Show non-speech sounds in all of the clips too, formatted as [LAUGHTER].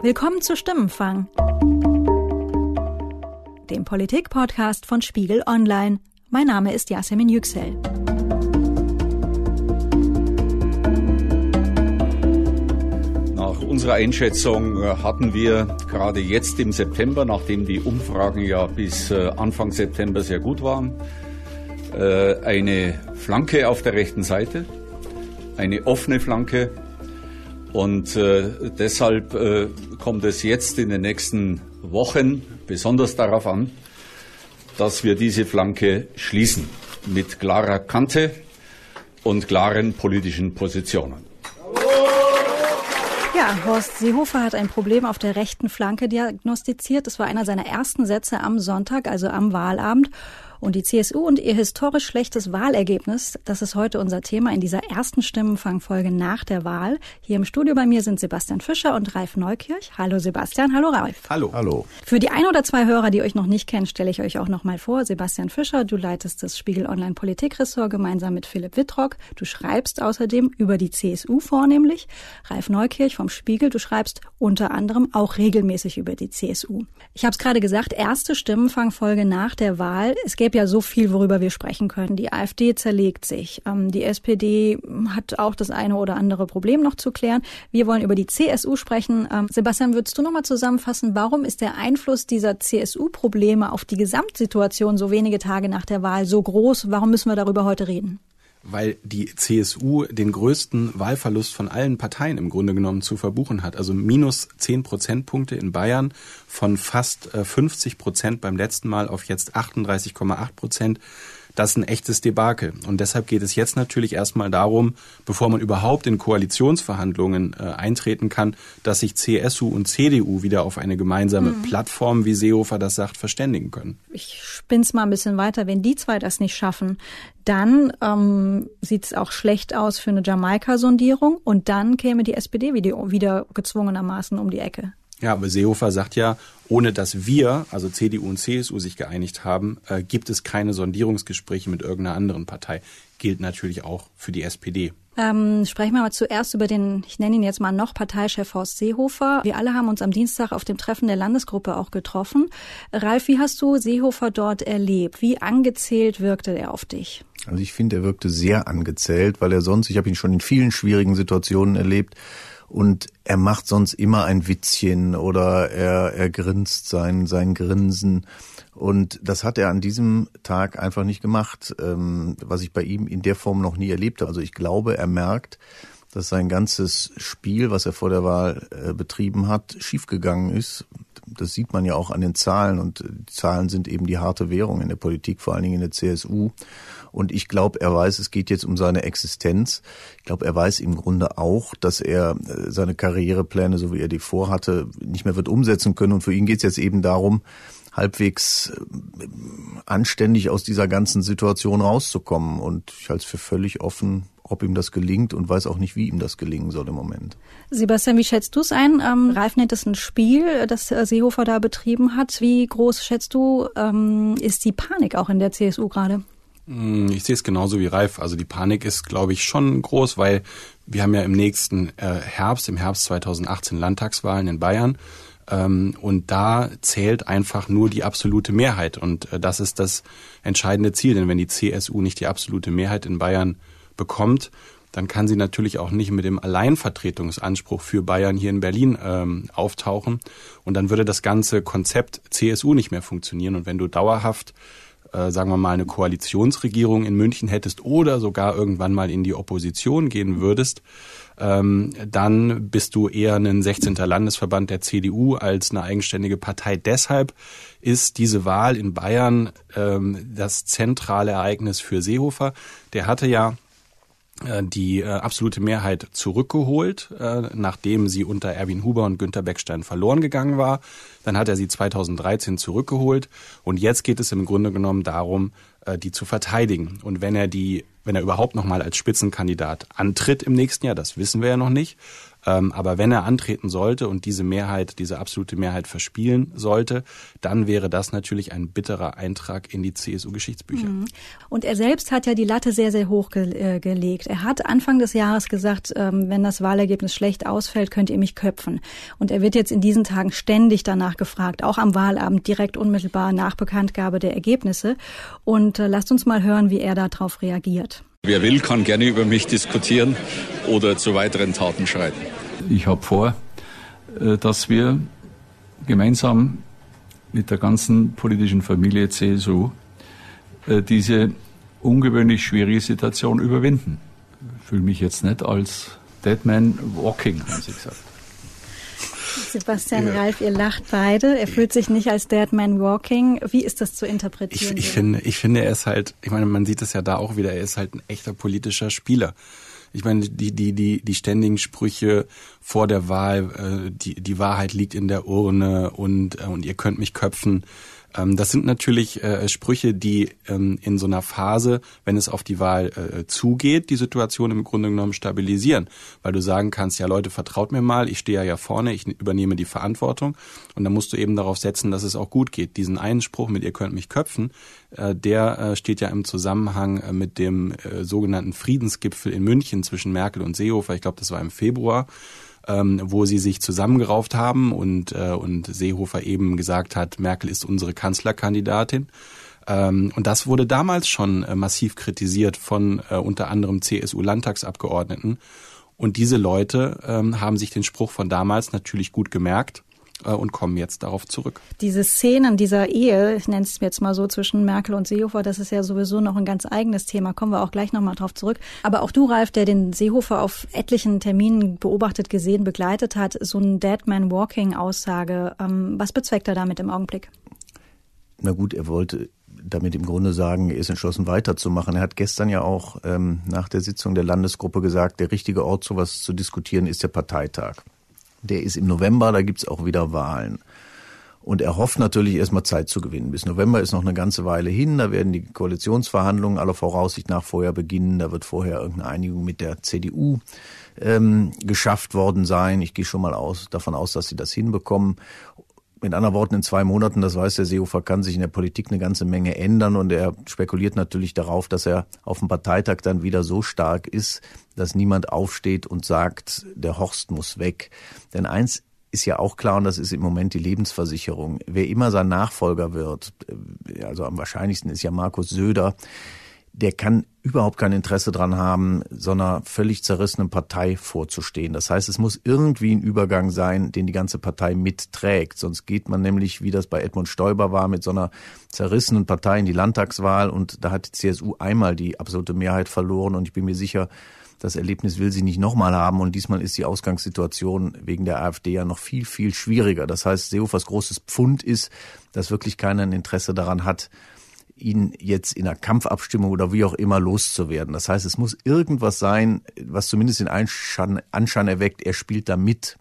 Willkommen zu Stimmenfang, dem Politik-Podcast von Spiegel Online. Mein Name ist Yasemin Yüksel. Nach unserer Einschätzung äh, hatten wir gerade jetzt im September, nachdem die Umfragen ja bis äh, Anfang September sehr gut waren, äh, eine Flanke auf der rechten Seite, eine offene Flanke. Und deshalb kommt es jetzt in den nächsten Wochen besonders darauf an, dass wir diese Flanke schließen mit klarer Kante und klaren politischen Positionen. Ja, Horst Seehofer hat ein Problem auf der rechten Flanke diagnostiziert. Das war einer seiner ersten Sätze am Sonntag, also am Wahlabend. Und die CSU und ihr historisch schlechtes Wahlergebnis, das ist heute unser Thema in dieser ersten Stimmenfangfolge nach der Wahl. Hier im Studio bei mir sind Sebastian Fischer und Ralf Neukirch. Hallo Sebastian, hallo Ralf. Hallo. Hallo. Für die ein oder zwei Hörer, die euch noch nicht kennen, stelle ich euch auch noch mal vor. Sebastian Fischer, du leitest das Spiegel Online Politikressort gemeinsam mit Philipp Wittrock. Du schreibst außerdem über die CSU vornehmlich. Ralf Neukirch vom Spiegel, du schreibst unter anderem auch regelmäßig über die CSU. Ich habe es gerade gesagt, erste Stimmenfangfolge nach der Wahl. Es gäbe ja so viel, worüber wir sprechen können. Die AfD zerlegt sich. Ähm, die SPD hat auch das eine oder andere Problem noch zu klären. Wir wollen über die CSU sprechen. Ähm, Sebastian, würdest du nochmal zusammenfassen, warum ist der Einfluss dieser CSU-Probleme auf die Gesamtsituation so wenige Tage nach der Wahl so groß? Warum müssen wir darüber heute reden? Weil die CSU den größten Wahlverlust von allen Parteien im Grunde genommen zu verbuchen hat. Also minus zehn Prozentpunkte in Bayern von fast 50 äh, Prozent beim letzten Mal auf jetzt 38,8 Prozent das ist ein echtes Debakel. Und deshalb geht es jetzt natürlich erstmal darum, bevor man überhaupt in Koalitionsverhandlungen äh, eintreten kann, dass sich CSU und CDU wieder auf eine gemeinsame mhm. Plattform, wie Seehofer das sagt, verständigen können. Ich spinn's mal ein bisschen weiter. Wenn die zwei das nicht schaffen, dann ähm, sieht es auch schlecht aus für eine Jamaika-Sondierung und dann käme die SPD wieder, wieder gezwungenermaßen um die Ecke. Ja, aber Seehofer sagt ja, ohne dass wir, also CDU und CSU, sich geeinigt haben, äh, gibt es keine Sondierungsgespräche mit irgendeiner anderen Partei. Gilt natürlich auch für die SPD. Ähm, sprechen wir mal zuerst über den, ich nenne ihn jetzt mal noch Parteichef Horst Seehofer. Wir alle haben uns am Dienstag auf dem Treffen der Landesgruppe auch getroffen. Ralf, wie hast du Seehofer dort erlebt? Wie angezählt wirkte er auf dich? Also ich finde, er wirkte sehr angezählt, weil er sonst, ich habe ihn schon in vielen schwierigen Situationen erlebt, und er macht sonst immer ein Witzchen oder er, er grinst sein, sein Grinsen. Und das hat er an diesem Tag einfach nicht gemacht, ähm, was ich bei ihm in der Form noch nie erlebt habe. Also ich glaube, er merkt, dass sein ganzes Spiel, was er vor der Wahl äh, betrieben hat, schiefgegangen ist. Das sieht man ja auch an den Zahlen und die Zahlen sind eben die harte Währung in der Politik, vor allen Dingen in der CSU. Und ich glaube, er weiß, es geht jetzt um seine Existenz. Ich glaube, er weiß im Grunde auch, dass er äh, seine Karrierepläne, so wie er die vorhatte, nicht mehr wird umsetzen können. Und für ihn geht es jetzt eben darum, halbwegs äh, anständig aus dieser ganzen Situation rauszukommen. Und ich halte es für völlig offen, ob ihm das gelingt und weiß auch nicht, wie ihm das gelingen soll im Moment. Sebastian, wie schätzt du es ein? Ähm, Ralf nennt es ein Spiel, das äh, Seehofer da betrieben hat. Wie groß schätzt du, ähm, ist die Panik auch in der CSU gerade? Hm, ich sehe es genauso wie Ralf. Also die Panik ist, glaube ich, schon groß, weil wir haben ja im nächsten äh, Herbst, im Herbst 2018 Landtagswahlen in Bayern. Ähm, und da zählt einfach nur die absolute Mehrheit. Und äh, das ist das entscheidende Ziel. Denn wenn die CSU nicht die absolute Mehrheit in Bayern bekommt, dann kann sie natürlich auch nicht mit dem Alleinvertretungsanspruch für Bayern hier in Berlin ähm, auftauchen. Und dann würde das ganze Konzept CSU nicht mehr funktionieren. Und wenn du dauerhaft äh, sagen wir mal, eine Koalitionsregierung in München hättest oder sogar irgendwann mal in die Opposition gehen würdest, ähm, dann bist du eher ein 16. Landesverband der CDU als eine eigenständige Partei. Deshalb ist diese Wahl in Bayern ähm, das zentrale Ereignis für Seehofer. Der hatte ja die äh, absolute Mehrheit zurückgeholt, äh, nachdem sie unter Erwin Huber und Günter Beckstein verloren gegangen war. Dann hat er sie 2013 zurückgeholt und jetzt geht es im Grunde genommen darum, äh, die zu verteidigen. Und wenn er die, wenn er überhaupt nochmal als Spitzenkandidat antritt im nächsten Jahr, das wissen wir ja noch nicht, ähm, aber wenn er antreten sollte und diese Mehrheit, diese absolute Mehrheit verspielen sollte, dann wäre das natürlich ein bitterer Eintrag in die CSU-Geschichtsbücher. Mhm. Und er selbst hat ja die Latte sehr, sehr hoch ge äh, gelegt. Er hat Anfang des Jahres gesagt, ähm, wenn das Wahlergebnis schlecht ausfällt, könnt ihr mich köpfen. Und er wird jetzt in diesen Tagen ständig danach gefragt, auch am Wahlabend direkt unmittelbar nach Bekanntgabe der Ergebnisse. Und äh, lasst uns mal hören, wie er darauf reagiert. Wer will, kann gerne über mich diskutieren oder zu weiteren Taten schreiten. Ich habe vor, äh, dass wir gemeinsam mit der ganzen politischen Familie CSU äh, diese ungewöhnlich schwierige Situation überwinden. Ich fühle mich jetzt nicht als Deadman Walking, haben Sie gesagt. Sebastian ja. Ralf, ihr lacht beide. Er fühlt sich nicht als Dead Man Walking. Wie ist das zu interpretieren? Ich, ich finde, ich finde, er ist halt, ich meine, man sieht es ja da auch wieder, er ist halt ein echter politischer Spieler. Ich meine, die, die, die, die ständigen Sprüche vor der Wahl, äh, die, die Wahrheit liegt in der Urne und, äh, und ihr könnt mich köpfen. Ähm, das sind natürlich äh, Sprüche, die ähm, in so einer Phase, wenn es auf die Wahl äh, zugeht, die Situation im Grunde genommen stabilisieren. Weil du sagen kannst, ja Leute, vertraut mir mal, ich stehe ja vorne, ich übernehme die Verantwortung. Und dann musst du eben darauf setzen, dass es auch gut geht. Diesen Einspruch mit ihr könnt mich köpfen, äh, der steht ja im Zusammenhang mit dem sogenannten Friedensgipfel in München zwischen Merkel und Seehofer. Ich glaube, das war im Februar ähm, wo sie sich zusammengerauft haben und, äh, und Seehofer eben gesagt hat, Merkel ist unsere Kanzlerkandidatin. Ähm, und das wurde damals schon äh, massiv kritisiert von äh, unter anderem CSU-Landtagsabgeordneten. Und diese Leute ähm, haben sich den Spruch von damals natürlich gut gemerkt und kommen jetzt darauf zurück. Diese Szenen dieser Ehe, ich nenne es jetzt mal so, zwischen Merkel und Seehofer, das ist ja sowieso noch ein ganz eigenes Thema, kommen wir auch gleich nochmal drauf zurück. Aber auch du, Ralf, der den Seehofer auf etlichen Terminen beobachtet, gesehen, begleitet hat, so ein Dead Man Walking Aussage, ähm, was bezweckt er damit im Augenblick? Na gut, er wollte damit im Grunde sagen, er ist entschlossen weiterzumachen. Er hat gestern ja auch ähm, nach der Sitzung der Landesgruppe gesagt, der richtige Ort, sowas zu diskutieren, ist der Parteitag. Der ist im November, da gibt's auch wieder Wahlen. Und er hofft natürlich erstmal Zeit zu gewinnen. Bis November ist noch eine ganze Weile hin. Da werden die Koalitionsverhandlungen aller Voraussicht nach vorher beginnen. Da wird vorher irgendeine Einigung mit der CDU ähm, geschafft worden sein. Ich gehe schon mal aus, davon aus, dass sie das hinbekommen mit anderen Worten, in zwei Monaten, das weiß der Seehofer, kann sich in der Politik eine ganze Menge ändern und er spekuliert natürlich darauf, dass er auf dem Parteitag dann wieder so stark ist, dass niemand aufsteht und sagt, der Horst muss weg. Denn eins ist ja auch klar, und das ist im Moment die Lebensversicherung. Wer immer sein Nachfolger wird, äh, also am wahrscheinlichsten ist ja Markus Söder, der kann überhaupt kein Interesse dran haben, so einer völlig zerrissenen Partei vorzustehen. Das heißt, es muss irgendwie ein Übergang sein, den die ganze Partei mitträgt. Sonst geht man nämlich, wie das bei Edmund Stoiber war, mit so einer zerrissenen Partei in die Landtagswahl und da hat die CSU einmal die absolute Mehrheit verloren und ich bin mir sicher, das Erlebnis will sie nicht nochmal haben und diesmal ist die Ausgangssituation wegen der AfD ja noch viel, viel schwieriger. Das heißt, Seehofers großes Pfund ist, dass wirklich keiner ein Interesse daran hat, ihn jetzt in einer Kampfabstimmung oder wie auch immer loszuwerden. Das heißt, es muss irgendwas sein, was zumindest den Anschein, erweckt, er spielt da mit.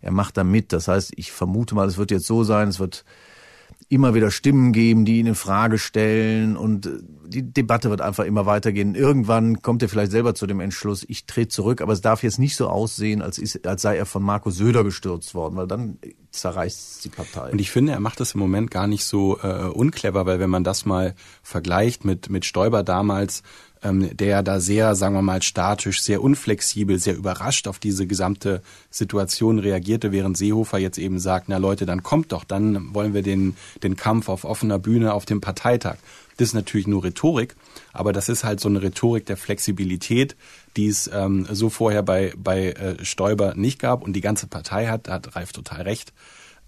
Er macht da mit. Das heißt, ich vermute mal, es wird jetzt so sein, es wird immer wieder Stimmen geben, die ihn in Frage stellen und äh, die Debatte wird einfach immer weitergehen. Irgendwann kommt er vielleicht selber zu dem Entschluss, ich trete zurück, aber es darf jetzt nicht so aussehen, als, ist, als sei er von Markus Söder gestürzt worden, weil dann zerreißt die Partei. Und ich finde, er macht das im Moment gar nicht so äh, unclever, weil wenn man das mal vergleicht mit, mit Stoiber damals, ähm, der da sehr, sagen wir mal, statisch, sehr unflexibel, sehr überrascht auf diese gesamte Situation reagierte, während Seehofer jetzt eben sagt, na Leute, dann kommt doch, dann wollen wir den, den Kampf auf offener Bühne auf dem Parteitag. Das ist natürlich nur Rhetorik, aber das ist halt so eine Rhetorik der Flexibilität, die es ähm, so vorher bei, bei äh, Stoiber nicht gab und die ganze Partei hat, da hat Ralf total recht,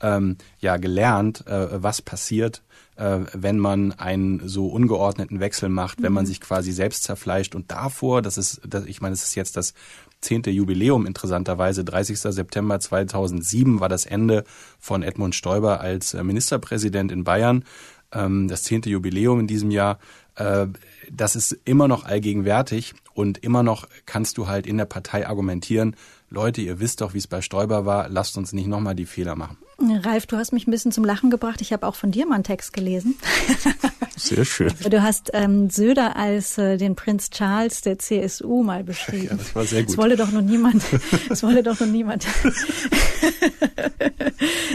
ähm, ja gelernt, äh, was passiert, äh, wenn man einen so ungeordneten Wechsel macht, mhm. wenn man mhm. sich quasi selbst zerfleischt. Und davor, das ist, das, ich meine, es ist jetzt das zehnte Jubiläum interessanterweise, 30. September 2007 war das Ende von Edmund Stoiber als äh, Ministerpräsident in Bayern. Ähm, das zehnte Jubiläum in diesem Jahr. Äh, das ist immer noch allgegenwärtig und immer noch kannst du halt in der Partei argumentieren, Leute, ihr wisst doch, wie es bei Stoiber war, lasst uns nicht nochmal die Fehler machen. Ralf, du hast mich ein bisschen zum Lachen gebracht. Ich habe auch von dir mal einen Text gelesen. Sehr schön. Du hast ähm, Söder als äh, den Prinz Charles der CSU mal beschrieben. Ja, das war sehr gut. Das wolle doch noch niemand. [LAUGHS] Das wolle doch noch niemand. [LAUGHS]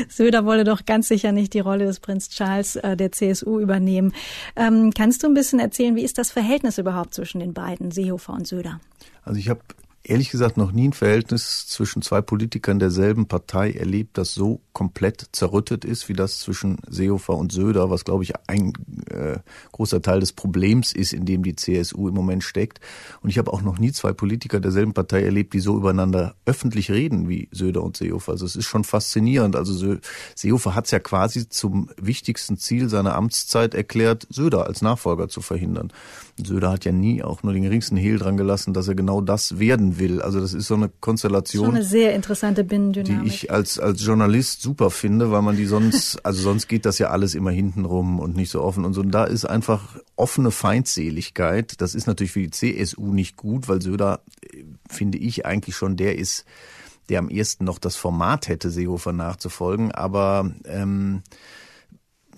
Söder wolle doch ganz sicher nicht die Rolle des Prinz Charles äh, der CSU übernehmen. Ähm, kannst du ein bisschen erzählen, wie ist das Verhältnis überhaupt zwischen den beiden, Seehofer und Söder? Also ich habe ehrlich gesagt noch nie ein Verhältnis zwischen zwei Politikern derselben Partei erlebt, das so komplett zerrüttet ist, wie das zwischen Seehofer und Söder, was glaube ich ein äh, großer Teil des Problems ist, in dem die CSU im Moment steckt. Und ich habe auch noch nie zwei Politiker derselben Partei erlebt, die so übereinander öffentlich reden wie Söder und Seehofer. Also es ist schon faszinierend. Also Seehofer hat es ja quasi zum wichtigsten Ziel seiner Amtszeit erklärt, Söder als Nachfolger zu verhindern. Söder hat ja nie auch nur den geringsten Hehl dran gelassen, dass er genau das werden will. Also das ist so eine Konstellation. Schon eine sehr interessante Binnendynamik. Die ich als, als Journalist super finde, weil man die sonst, [LAUGHS] also sonst geht das ja alles immer hintenrum und nicht so offen und so. Und da ist einfach offene Feindseligkeit. Das ist natürlich für die CSU nicht gut, weil Söder, finde ich, eigentlich schon der ist, der am ehesten noch das Format hätte, Seehofer nachzufolgen. Aber ähm,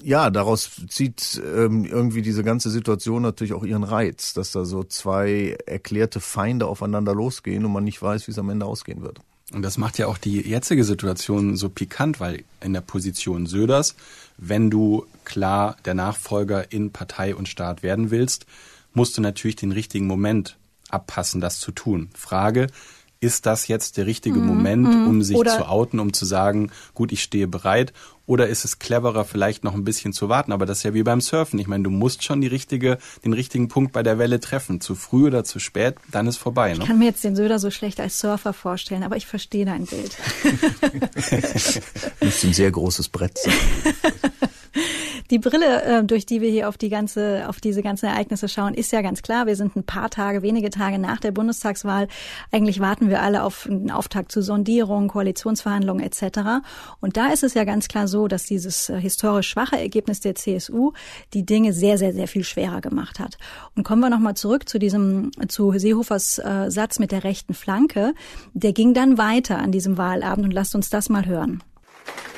ja, daraus zieht ähm, irgendwie diese ganze Situation natürlich auch ihren Reiz, dass da so zwei erklärte Feinde aufeinander losgehen und man nicht weiß, wie es am Ende ausgehen wird. Und das macht ja auch die jetzige Situation so pikant, weil in der Position Söders, wenn du klar der Nachfolger in Partei und Staat werden willst, musst du natürlich den richtigen Moment abpassen, das zu tun. Frage, ist das jetzt der richtige mhm. Moment, mhm. um sich Oder zu outen, um zu sagen, gut, ich stehe bereit? Oder ist es cleverer, vielleicht noch ein bisschen zu warten? Aber das ist ja wie beim Surfen. Ich meine, du musst schon die richtige, den richtigen Punkt bei der Welle treffen. Zu früh oder zu spät, dann ist vorbei. Ne? Ich kann mir jetzt den Söder so schlecht als Surfer vorstellen, aber ich verstehe dein Bild. [LAUGHS] Müsste ein sehr großes Brett sein. [LAUGHS] Die Brille, äh, durch die wir hier auf die ganze, auf diese ganzen Ereignisse schauen, ist ja ganz klar. Wir sind ein paar Tage, wenige Tage nach der Bundestagswahl. Eigentlich warten wir alle auf einen Auftakt zu Sondierungen, Koalitionsverhandlungen etc. Und da ist es ja ganz klar so, dass dieses äh, historisch schwache Ergebnis der CSU die Dinge sehr, sehr, sehr viel schwerer gemacht hat. Und kommen wir nochmal zurück zu diesem, zu Seehofers äh, Satz mit der rechten Flanke. Der ging dann weiter an diesem Wahlabend und lasst uns das mal hören.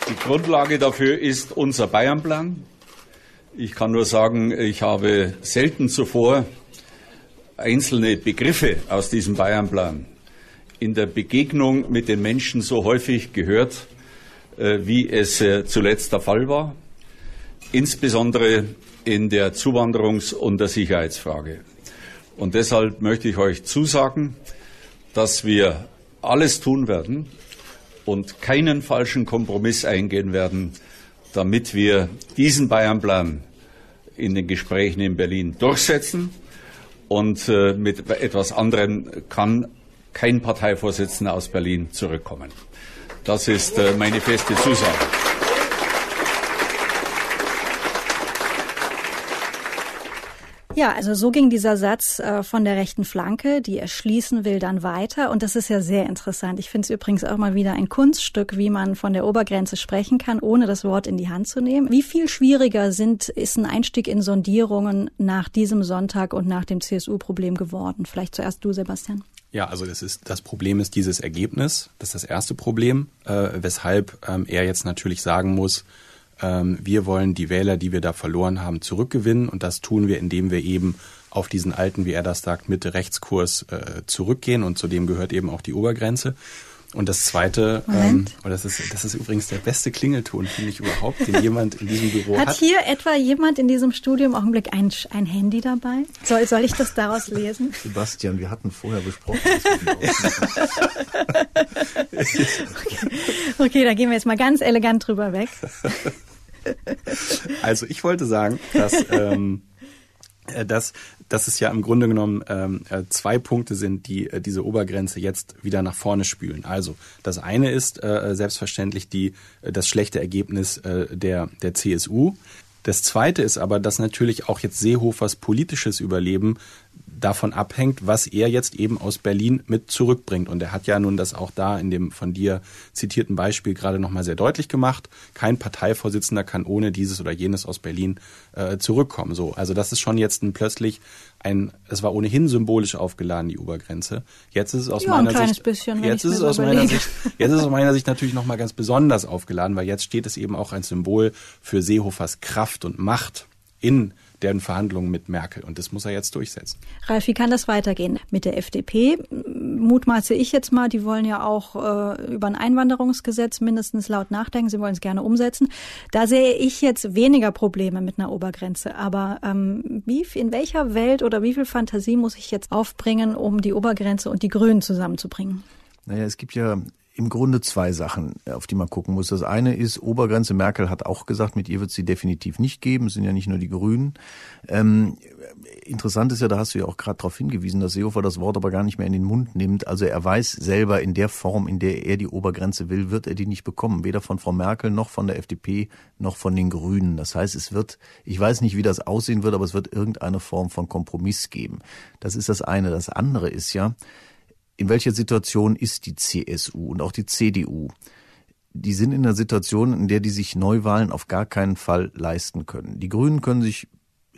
Die Grundlage dafür ist unser Bayernplan. Ich kann nur sagen, ich habe selten zuvor einzelne Begriffe aus diesem Bayernplan in der Begegnung mit den Menschen so häufig gehört, äh, wie es äh, zuletzt der Fall war, insbesondere in der Zuwanderungs- und der Sicherheitsfrage. Und deshalb möchte ich euch zusagen, dass wir alles tun werden und keinen falschen Kompromiss eingehen werden, damit wir diesen Bayernplan in den Gesprächen in Berlin durchsetzen. Und äh, mit etwas anderem kann kein Parteivorsitzender aus Berlin zurückkommen. Das ist äh, meine feste Zusage. Ja, also so ging dieser Satz äh, von der rechten Flanke, die erschließen will, dann weiter. Und das ist ja sehr interessant. Ich finde es übrigens auch mal wieder ein Kunststück, wie man von der Obergrenze sprechen kann, ohne das Wort in die Hand zu nehmen. Wie viel schwieriger sind, ist ein Einstieg in Sondierungen nach diesem Sonntag und nach dem CSU-Problem geworden? Vielleicht zuerst du, Sebastian. Ja, also das ist das Problem ist dieses Ergebnis. Das ist das erste Problem, äh, weshalb ähm, er jetzt natürlich sagen muss, wir wollen die Wähler, die wir da verloren haben, zurückgewinnen und das tun wir, indem wir eben auf diesen alten, wie er das sagt, Mitte-Rechtskurs äh, zurückgehen und zu dem gehört eben auch die Obergrenze. Und das zweite, ähm, und das ist, das ist übrigens der beste Klingelton, finde ich überhaupt, den jemand in diesem Büro hat. Hat hier etwa jemand in diesem Studio im Augenblick ein, ein Handy dabei? Soll, soll ich das daraus lesen? Sebastian, wir hatten vorher besprochen. [LAUGHS] [LAUGHS] okay. okay, da gehen wir jetzt mal ganz elegant drüber weg. [LAUGHS] Also ich wollte sagen, dass, ähm, äh, dass, dass es ja im Grunde genommen ähm, äh, zwei Punkte sind, die äh, diese Obergrenze jetzt wieder nach vorne spülen. Also das eine ist äh, selbstverständlich die, äh, das schlechte Ergebnis äh, der, der CSU. Das zweite ist aber, dass natürlich auch jetzt Seehofers politisches Überleben davon abhängt, was er jetzt eben aus Berlin mit zurückbringt. Und er hat ja nun das auch da in dem von dir zitierten Beispiel gerade nochmal sehr deutlich gemacht. Kein Parteivorsitzender kann ohne dieses oder jenes aus Berlin äh, zurückkommen. So, also das ist schon jetzt ein plötzlich ein, es war ohnehin symbolisch aufgeladen, die Obergrenze. Jetzt ist es aus ja, meiner Sicht, bisschen, jetzt ist es aus meiner Sicht, jetzt ist es aus meiner Sicht natürlich nochmal ganz besonders aufgeladen, weil jetzt steht es eben auch ein Symbol für Seehofers Kraft und Macht in deren Verhandlungen mit Merkel. Und das muss er jetzt durchsetzen. Ralf, wie kann das weitergehen? Mit der FDP mutmaße ich jetzt mal, die wollen ja auch äh, über ein Einwanderungsgesetz mindestens laut nachdenken. Sie wollen es gerne umsetzen. Da sehe ich jetzt weniger Probleme mit einer Obergrenze. Aber ähm, wie, in welcher Welt oder wie viel Fantasie muss ich jetzt aufbringen, um die Obergrenze und die Grünen zusammenzubringen? Naja, es gibt ja im Grunde zwei Sachen, auf die man gucken muss. Das eine ist, Obergrenze Merkel hat auch gesagt, mit ihr wird sie definitiv nicht geben. Es sind ja nicht nur die Grünen. Ähm, interessant ist ja, da hast du ja auch gerade darauf hingewiesen, dass Seehofer das Wort aber gar nicht mehr in den Mund nimmt. Also er weiß selber, in der Form, in der er die Obergrenze will, wird er die nicht bekommen. Weder von Frau Merkel noch von der FDP noch von den Grünen. Das heißt, es wird, ich weiß nicht, wie das aussehen wird, aber es wird irgendeine Form von Kompromiss geben. Das ist das eine. Das andere ist ja, in welcher Situation ist die CSU und auch die CDU? Die sind in einer Situation, in der die sich Neuwahlen auf gar keinen Fall leisten können. Die Grünen können sich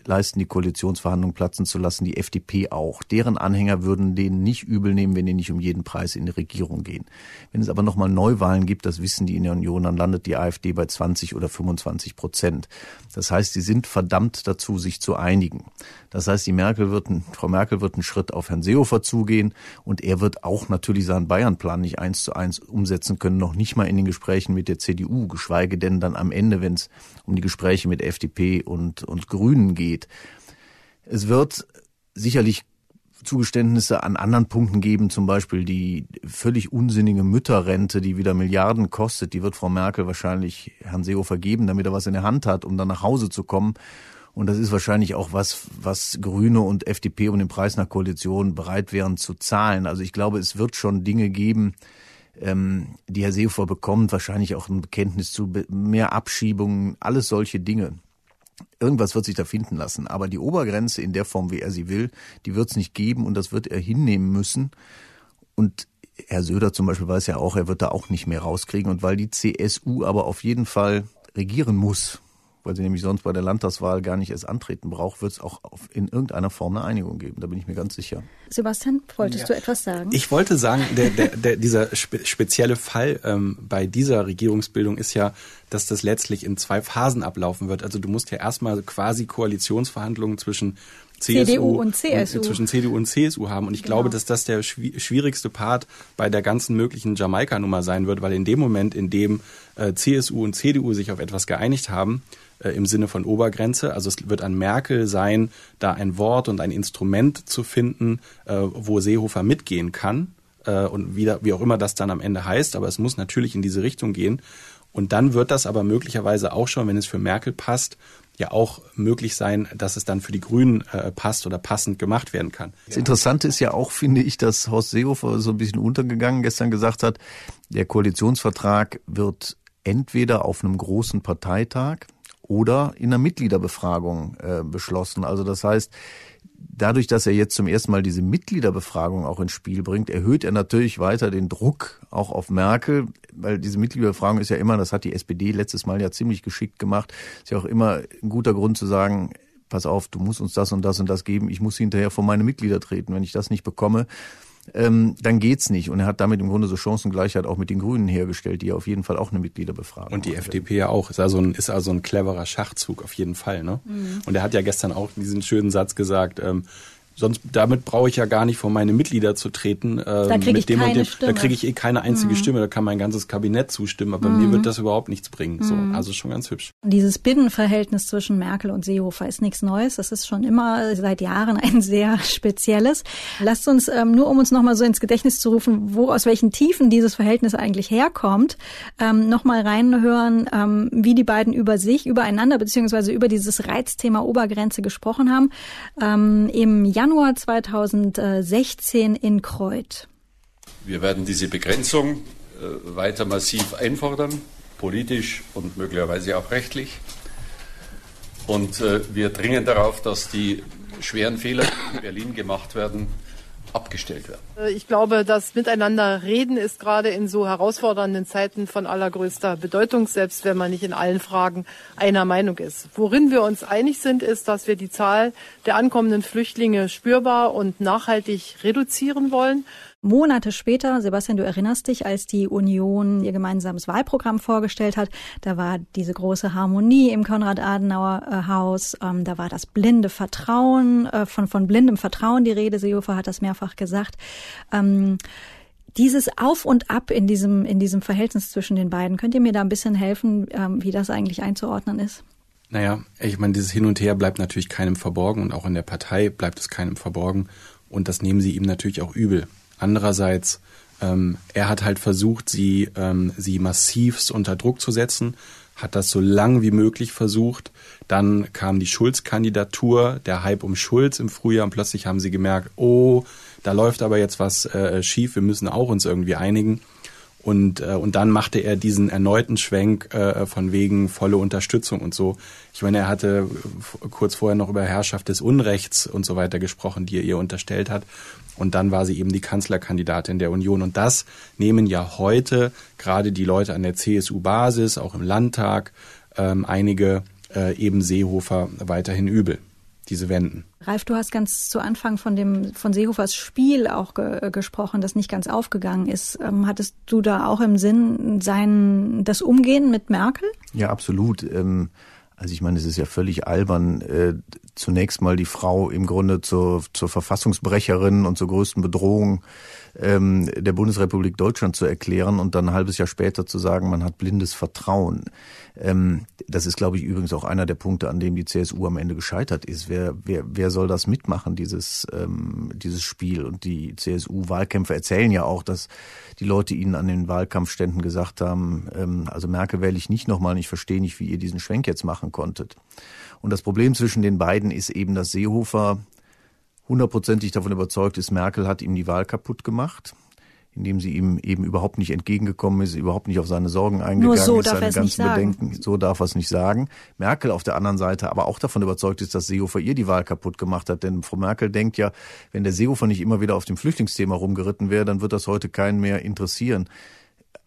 leisten, die Koalitionsverhandlungen platzen zu lassen, die FDP auch. Deren Anhänger würden denen nicht übel nehmen, wenn die nicht um jeden Preis in die Regierung gehen. Wenn es aber nochmal Neuwahlen gibt, das wissen die in der Union, dann landet die AfD bei 20 oder 25 Prozent. Das heißt, sie sind verdammt dazu, sich zu einigen. Das heißt, die Merkel wird, Frau Merkel wird einen Schritt auf Herrn Seehofer zugehen und er wird auch natürlich seinen Bayernplan nicht eins zu eins umsetzen können, noch nicht mal in den Gesprächen mit der CDU, geschweige denn dann am Ende, wenn es um die Gespräche mit FDP und, und Grünen geht. Es wird sicherlich Zugeständnisse an anderen Punkten geben, zum Beispiel die völlig unsinnige Mütterrente, die wieder Milliarden kostet, die wird Frau Merkel wahrscheinlich Herrn Seehofer geben, damit er was in der Hand hat, um dann nach Hause zu kommen. Und das ist wahrscheinlich auch was, was Grüne und FDP um den Preis nach Koalition bereit wären zu zahlen. Also ich glaube, es wird schon Dinge geben, ähm, die Herr Seehofer bekommt, wahrscheinlich auch ein Bekenntnis zu mehr Abschiebungen, alles solche Dinge. Irgendwas wird sich da finden lassen. Aber die Obergrenze in der Form, wie er sie will, die wird es nicht geben und das wird er hinnehmen müssen. Und Herr Söder zum Beispiel weiß ja auch, er wird da auch nicht mehr rauskriegen. Und weil die CSU aber auf jeden Fall regieren muss, weil sie nämlich sonst bei der Landtagswahl gar nicht erst antreten braucht, wird es auch in irgendeiner Form eine Einigung geben. Da bin ich mir ganz sicher. Sebastian, wolltest ja. du etwas sagen? Ich wollte sagen, der, der, der, dieser spe spezielle Fall ähm, bei dieser Regierungsbildung ist ja, dass das letztlich in zwei Phasen ablaufen wird. Also du musst ja erstmal quasi Koalitionsverhandlungen zwischen CSU CDU und CSU. Und zwischen CDU und CSU haben. Und ich genau. glaube, dass das der schwierigste Part bei der ganzen möglichen Jamaika-Nummer sein wird, weil in dem Moment, in dem äh, CSU und CDU sich auf etwas geeinigt haben, äh, im Sinne von Obergrenze. Also es wird an Merkel sein, da ein Wort und ein Instrument zu finden, äh, wo Seehofer mitgehen kann. Äh, und wie, wie auch immer das dann am Ende heißt, aber es muss natürlich in diese Richtung gehen. Und dann wird das aber möglicherweise auch schon, wenn es für Merkel passt, ja auch möglich sein, dass es dann für die Grünen äh, passt oder passend gemacht werden kann. Das Interessante ist ja auch, finde ich, dass Horst Seehofer so ein bisschen untergegangen gestern gesagt hat, der Koalitionsvertrag wird entweder auf einem großen Parteitag oder in einer Mitgliederbefragung äh, beschlossen. Also das heißt, dadurch, dass er jetzt zum ersten Mal diese Mitgliederbefragung auch ins Spiel bringt, erhöht er natürlich weiter den Druck auch auf Merkel, weil diese Mitgliederbefragung ist ja immer, das hat die SPD letztes Mal ja ziemlich geschickt gemacht, ist ja auch immer ein guter Grund zu sagen, pass auf, du musst uns das und das und das geben, ich muss hinterher vor meine Mitglieder treten, wenn ich das nicht bekomme, ähm, dann geht's nicht. Und er hat damit im Grunde so Chancengleichheit auch mit den Grünen hergestellt, die ja auf jeden Fall auch eine Mitgliederbefragung Und die FDP ja auch. Ist also, ein, ist also ein cleverer Schachzug auf jeden Fall. Ne? Mhm. Und er hat ja gestern auch diesen schönen Satz gesagt, ähm, Sonst damit brauche ich ja gar nicht vor meine Mitglieder zu treten. Äh, da kriege ich keine dem, Stimme. Da kriege ich eh keine einzige mhm. Stimme. Da kann mein ganzes Kabinett zustimmen. Aber mhm. mir wird das überhaupt nichts bringen. So, mhm. also schon ganz hübsch. Dieses Binnenverhältnis zwischen Merkel und Seehofer ist nichts Neues. Das ist schon immer seit Jahren ein sehr spezielles. Lasst uns ähm, nur, um uns nochmal so ins Gedächtnis zu rufen, wo aus welchen Tiefen dieses Verhältnis eigentlich herkommt, ähm, nochmal reinhören, ähm, wie die beiden über sich, übereinander beziehungsweise über dieses Reizthema Obergrenze gesprochen haben. Ähm, Im Jahr Januar 2016 in Kreuth. Wir werden diese Begrenzung äh, weiter massiv einfordern, politisch und möglicherweise auch rechtlich. Und äh, wir dringen darauf, dass die schweren Fehler, die in Berlin gemacht werden, abgestellt werden. Äh, ich glaube, das Miteinander reden ist gerade in so herausfordernden Zeiten von allergrößter Bedeutung, selbst wenn man nicht in allen Fragen einer Meinung ist. Worin wir uns einig sind, ist, dass wir die Zahl der ankommenden Flüchtlinge spürbar und nachhaltig reduzieren wollen. Monate später, Sebastian, du erinnerst dich, als die Union ihr gemeinsames Wahlprogramm vorgestellt hat, da war diese große Harmonie im Konrad-Adenauer-Haus, ähm, da war das blinde Vertrauen, äh, von, von blindem Vertrauen die Rede, Seehofer hat das mehrfach gesagt. Ähm, dieses Auf und Ab in diesem, in diesem Verhältnis zwischen den beiden, könnt ihr mir da ein bisschen helfen, ähm, wie das eigentlich einzuordnen ist? Naja, ich meine, dieses Hin und Her bleibt natürlich keinem verborgen und auch in der Partei bleibt es keinem verborgen und das nehmen sie ihm natürlich auch übel. Andererseits, ähm, er hat halt versucht, sie, ähm, sie massivst unter Druck zu setzen, hat das so lang wie möglich versucht. Dann kam die Schulz-Kandidatur, der Hype um Schulz im Frühjahr und plötzlich haben sie gemerkt, oh, da läuft aber jetzt was äh, schief, wir müssen auch uns irgendwie einigen. Und, äh, und dann machte er diesen erneuten Schwenk äh, von wegen volle Unterstützung und so. Ich meine, er hatte kurz vorher noch über Herrschaft des Unrechts und so weiter gesprochen, die er ihr unterstellt hat. Und dann war sie eben die Kanzlerkandidatin der Union. Und das nehmen ja heute gerade die Leute an der CSU-Basis, auch im Landtag, ähm, einige äh, eben Seehofer weiterhin übel diese Wenden. Ralf, du hast ganz zu Anfang von dem von Seehofers Spiel auch ge äh, gesprochen, das nicht ganz aufgegangen ist. Ähm, hattest du da auch im Sinn sein das Umgehen mit Merkel? Ja, absolut. Ähm, also ich meine, es ist ja völlig albern, äh, zunächst mal die Frau im Grunde zur, zur Verfassungsbrecherin und zur größten Bedrohung ähm, der Bundesrepublik Deutschland zu erklären und dann ein halbes Jahr später zu sagen, man hat blindes Vertrauen. Ähm, das ist, glaube ich, übrigens auch einer der Punkte, an dem die CSU am Ende gescheitert ist. Wer, wer, wer soll das mitmachen, dieses, ähm, dieses Spiel? Und die CSU-Wahlkämpfer erzählen ja auch, dass die Leute ihnen an den Wahlkampfständen gesagt haben, ähm, also Merkel wähle ich nicht nochmal, ich verstehe nicht, wie ihr diesen Schwenk jetzt machen konntet. Und das Problem zwischen den beiden ist eben, dass Seehofer hundertprozentig davon überzeugt ist, Merkel hat ihm die Wahl kaputt gemacht indem sie ihm eben überhaupt nicht entgegengekommen ist, überhaupt nicht auf seine Sorgen eingegangen so ist, seine ganzen Bedenken. So darf er es nicht sagen. Merkel auf der anderen Seite aber auch davon überzeugt ist, dass Seehofer ihr die Wahl kaputt gemacht hat. Denn Frau Merkel denkt ja, wenn der Seehofer nicht immer wieder auf dem Flüchtlingsthema rumgeritten wäre, dann wird das heute keinen mehr interessieren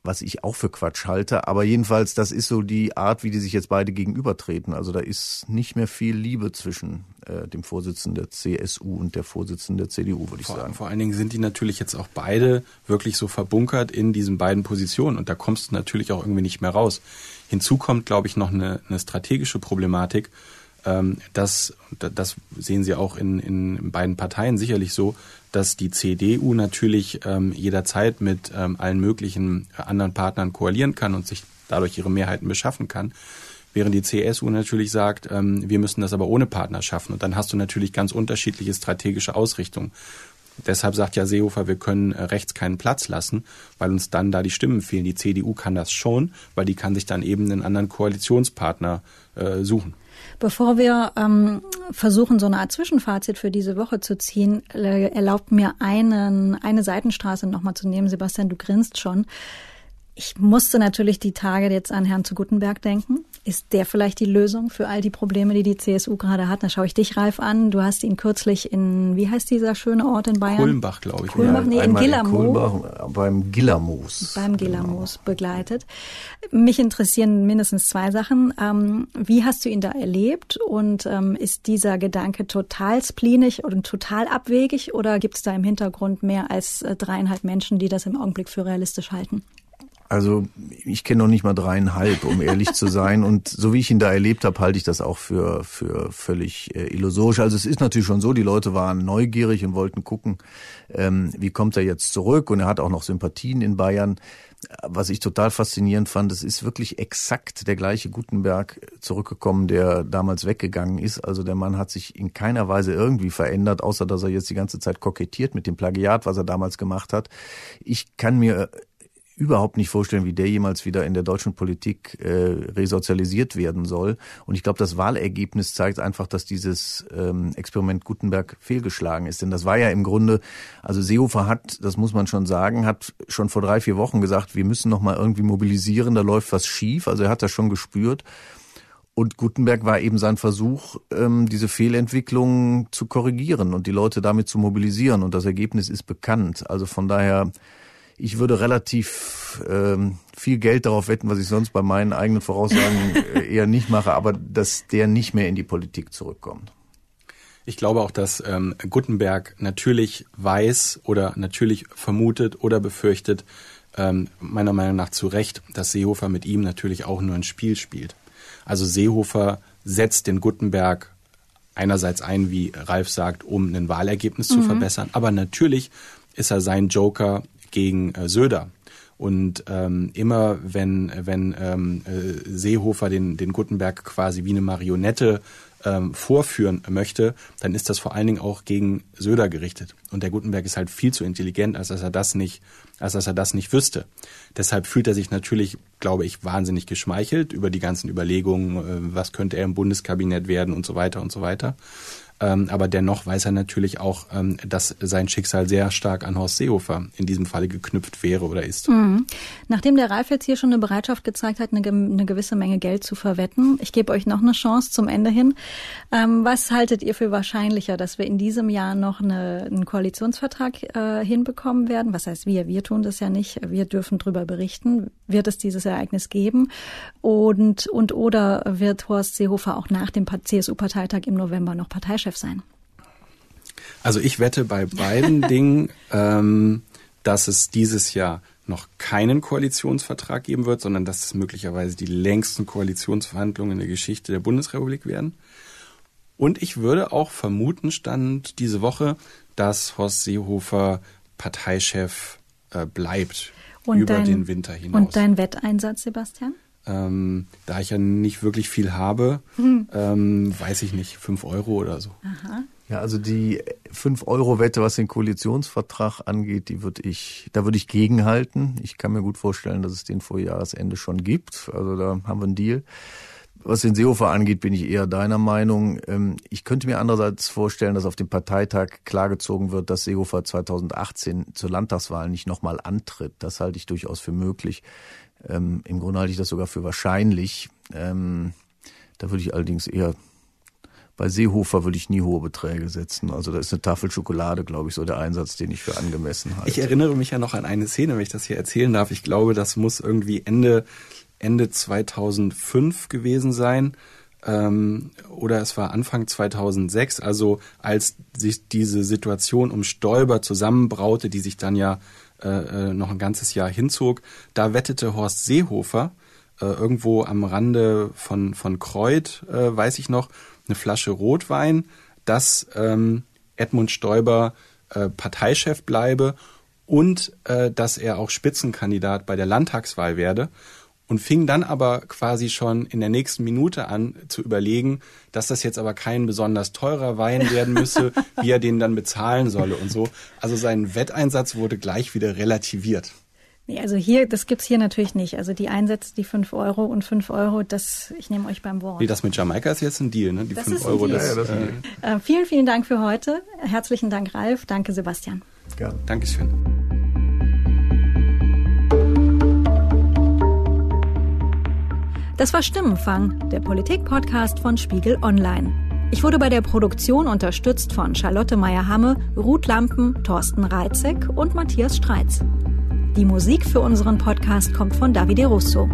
was ich auch für Quatsch halte. Aber jedenfalls, das ist so die Art, wie die sich jetzt beide gegenübertreten. Also da ist nicht mehr viel Liebe zwischen äh, dem Vorsitzenden der CSU und der Vorsitzenden der CDU, würde ich vor, sagen. Vor allen Dingen sind die natürlich jetzt auch beide wirklich so verbunkert in diesen beiden Positionen und da kommst du natürlich auch irgendwie nicht mehr raus. Hinzu kommt, glaube ich, noch eine, eine strategische Problematik. Ähm, das, das sehen Sie auch in, in beiden Parteien sicherlich so, dass die CDU natürlich ähm, jederzeit mit ähm, allen möglichen anderen Partnern koalieren kann und sich dadurch ihre Mehrheiten beschaffen kann. Während die CSU natürlich sagt, ähm, wir müssen das aber ohne Partner schaffen. Und dann hast du natürlich ganz unterschiedliche strategische Ausrichtungen. Deshalb sagt ja Seehofer, wir können äh, rechts keinen Platz lassen, weil uns dann da die Stimmen fehlen. Die CDU kann das schon, weil die kann sich dann eben einen anderen Koalitionspartner äh, suchen. Bevor wir ähm, versuchen, so eine Art Zwischenfazit für diese Woche zu ziehen, äh, erlaubt mir einen, eine Seitenstraße nochmal zu nehmen. Sebastian, du grinst schon. Ich musste natürlich die Tage jetzt an Herrn zu Gutenberg denken. Ist der vielleicht die Lösung für all die Probleme, die die CSU gerade hat? Da schaue ich dich, Ralf, an. Du hast ihn kürzlich in, wie heißt dieser schöne Ort in Bayern? Kulmbach, glaube ich. Kulmbach, nee, in Gillermoos. beim Gillermoos. Beim Gillermoos begleitet. Mich interessieren mindestens zwei Sachen. Ähm, wie hast du ihn da erlebt? Und ähm, ist dieser Gedanke total spleenig und total abwegig? Oder gibt es da im Hintergrund mehr als äh, dreieinhalb Menschen, die das im Augenblick für realistisch halten? Also ich kenne noch nicht mal dreieinhalb, um ehrlich zu sein. Und so wie ich ihn da erlebt habe, halte ich das auch für, für völlig äh, illusorisch. Also es ist natürlich schon so, die Leute waren neugierig und wollten gucken, ähm, wie kommt er jetzt zurück. Und er hat auch noch Sympathien in Bayern. Was ich total faszinierend fand, es ist wirklich exakt der gleiche Gutenberg zurückgekommen, der damals weggegangen ist. Also der Mann hat sich in keiner Weise irgendwie verändert, außer dass er jetzt die ganze Zeit kokettiert mit dem Plagiat, was er damals gemacht hat. Ich kann mir überhaupt nicht vorstellen, wie der jemals wieder in der deutschen Politik äh, resozialisiert werden soll. Und ich glaube, das Wahlergebnis zeigt einfach, dass dieses ähm, Experiment Gutenberg fehlgeschlagen ist. Denn das war ja im Grunde, also Seehofer hat, das muss man schon sagen, hat schon vor drei, vier Wochen gesagt, wir müssen noch mal irgendwie mobilisieren, da läuft was schief. Also er hat das schon gespürt. Und Gutenberg war eben sein Versuch, ähm, diese Fehlentwicklung zu korrigieren und die Leute damit zu mobilisieren. Und das Ergebnis ist bekannt. Also von daher ich würde relativ ähm, viel Geld darauf wetten, was ich sonst bei meinen eigenen Voraussagen äh, eher nicht mache, aber dass der nicht mehr in die Politik zurückkommt. Ich glaube auch, dass ähm, Gutenberg natürlich weiß oder natürlich vermutet oder befürchtet, ähm, meiner Meinung nach zu Recht, dass Seehofer mit ihm natürlich auch nur ein Spiel spielt. Also Seehofer setzt den Gutenberg einerseits ein, wie Ralf sagt, um ein Wahlergebnis mhm. zu verbessern, aber natürlich ist er sein Joker gegen äh, Söder. Und ähm, immer wenn, wenn ähm, äh, Seehofer den, den Gutenberg quasi wie eine Marionette ähm, vorführen möchte, dann ist das vor allen Dingen auch gegen Söder gerichtet. Und der Gutenberg ist halt viel zu intelligent, als dass er das nicht, als dass er das nicht wüsste. Deshalb fühlt er sich natürlich, glaube ich, wahnsinnig geschmeichelt über die ganzen Überlegungen, äh, was könnte er im Bundeskabinett werden und so weiter und so weiter. Ähm, aber dennoch weiß er natürlich auch, ähm, dass sein Schicksal sehr stark an Horst Seehofer in diesem Falle geknüpft wäre oder ist. Mhm. Nachdem der Ralf jetzt hier schon eine Bereitschaft gezeigt hat, eine, eine, gewisse Menge Geld zu verwetten, ich gebe euch noch eine Chance zum Ende hin. Ähm, was haltet ihr für wahrscheinlicher, dass wir in diesem Jahr noch eine, einen Koalitionsvertrag äh, hinbekommen werden? Was heißt wir? Wir tun das ja nicht. Wir dürfen darüber berichten. Wird es dieses Ereignis geben? Und, und oder wird Horst Seehofer auch nach dem CSU-Parteitag im November noch Parteichef Chef sein? Also ich wette bei beiden [LAUGHS] Dingen, ähm, dass es dieses Jahr noch keinen Koalitionsvertrag geben wird, sondern dass es möglicherweise die längsten Koalitionsverhandlungen in der Geschichte der Bundesrepublik werden. Und ich würde auch vermuten, stand diese Woche, dass Horst Seehofer Parteichef äh, bleibt und über dein, den Winter hinaus. Und dein Wetteinsatz, Sebastian? Ähm, da ich ja nicht wirklich viel habe, hm. ähm, weiß ich nicht, fünf Euro oder so. Aha. Ja, also die fünf Euro Wette, was den Koalitionsvertrag angeht, die würde ich, da würde ich gegenhalten. Ich kann mir gut vorstellen, dass es den vor Jahresende schon gibt. Also da haben wir einen Deal. Was den Seehofer angeht, bin ich eher deiner Meinung. Ähm, ich könnte mir andererseits vorstellen, dass auf dem Parteitag klargezogen wird, dass Seehofer 2018 zur Landtagswahl nicht nochmal antritt. Das halte ich durchaus für möglich. Ähm, Im Grunde halte ich das sogar für wahrscheinlich. Ähm, da würde ich allerdings eher bei Seehofer würde ich nie hohe Beträge setzen. Also da ist eine Tafel Schokolade, glaube ich, so der Einsatz, den ich für angemessen halte. Ich erinnere mich ja noch an eine Szene, wenn ich das hier erzählen darf. Ich glaube, das muss irgendwie Ende, Ende 2005 gewesen sein. Ähm, oder es war Anfang 2006, also als sich diese Situation um Stoiber zusammenbraute, die sich dann ja äh, äh, noch ein ganzes Jahr hinzog. Da wettete Horst Seehofer äh, irgendwo am Rande von, von Kreuth, äh, weiß ich noch, eine Flasche Rotwein, dass ähm, Edmund Stoiber äh, Parteichef bleibe und äh, dass er auch Spitzenkandidat bei der Landtagswahl werde und fing dann aber quasi schon in der nächsten Minute an zu überlegen, dass das jetzt aber kein besonders teurer Wein [LAUGHS] werden müsse, wie er den dann bezahlen solle und so. Also sein Wetteinsatz wurde gleich wieder relativiert. Nee, also hier, das gibt's hier natürlich nicht. Also die Einsätze, die fünf Euro und fünf Euro, das, ich nehme euch beim Wort. Nee, das mit Jamaika ist jetzt ein Deal, ne? Die das fünf Euro, das, ja, das äh, äh, Vielen, vielen Dank für heute. Herzlichen Dank, Ralf. Danke, Sebastian. Gerne. Dankeschön. Das war Stimmenfang, der Politik-Podcast von Spiegel Online. Ich wurde bei der Produktion unterstützt von Charlotte Meyer-Hamme, Ruth Lampen, Thorsten Reitzek und Matthias Streitz. Die Musik für unseren Podcast kommt von Davide Russo.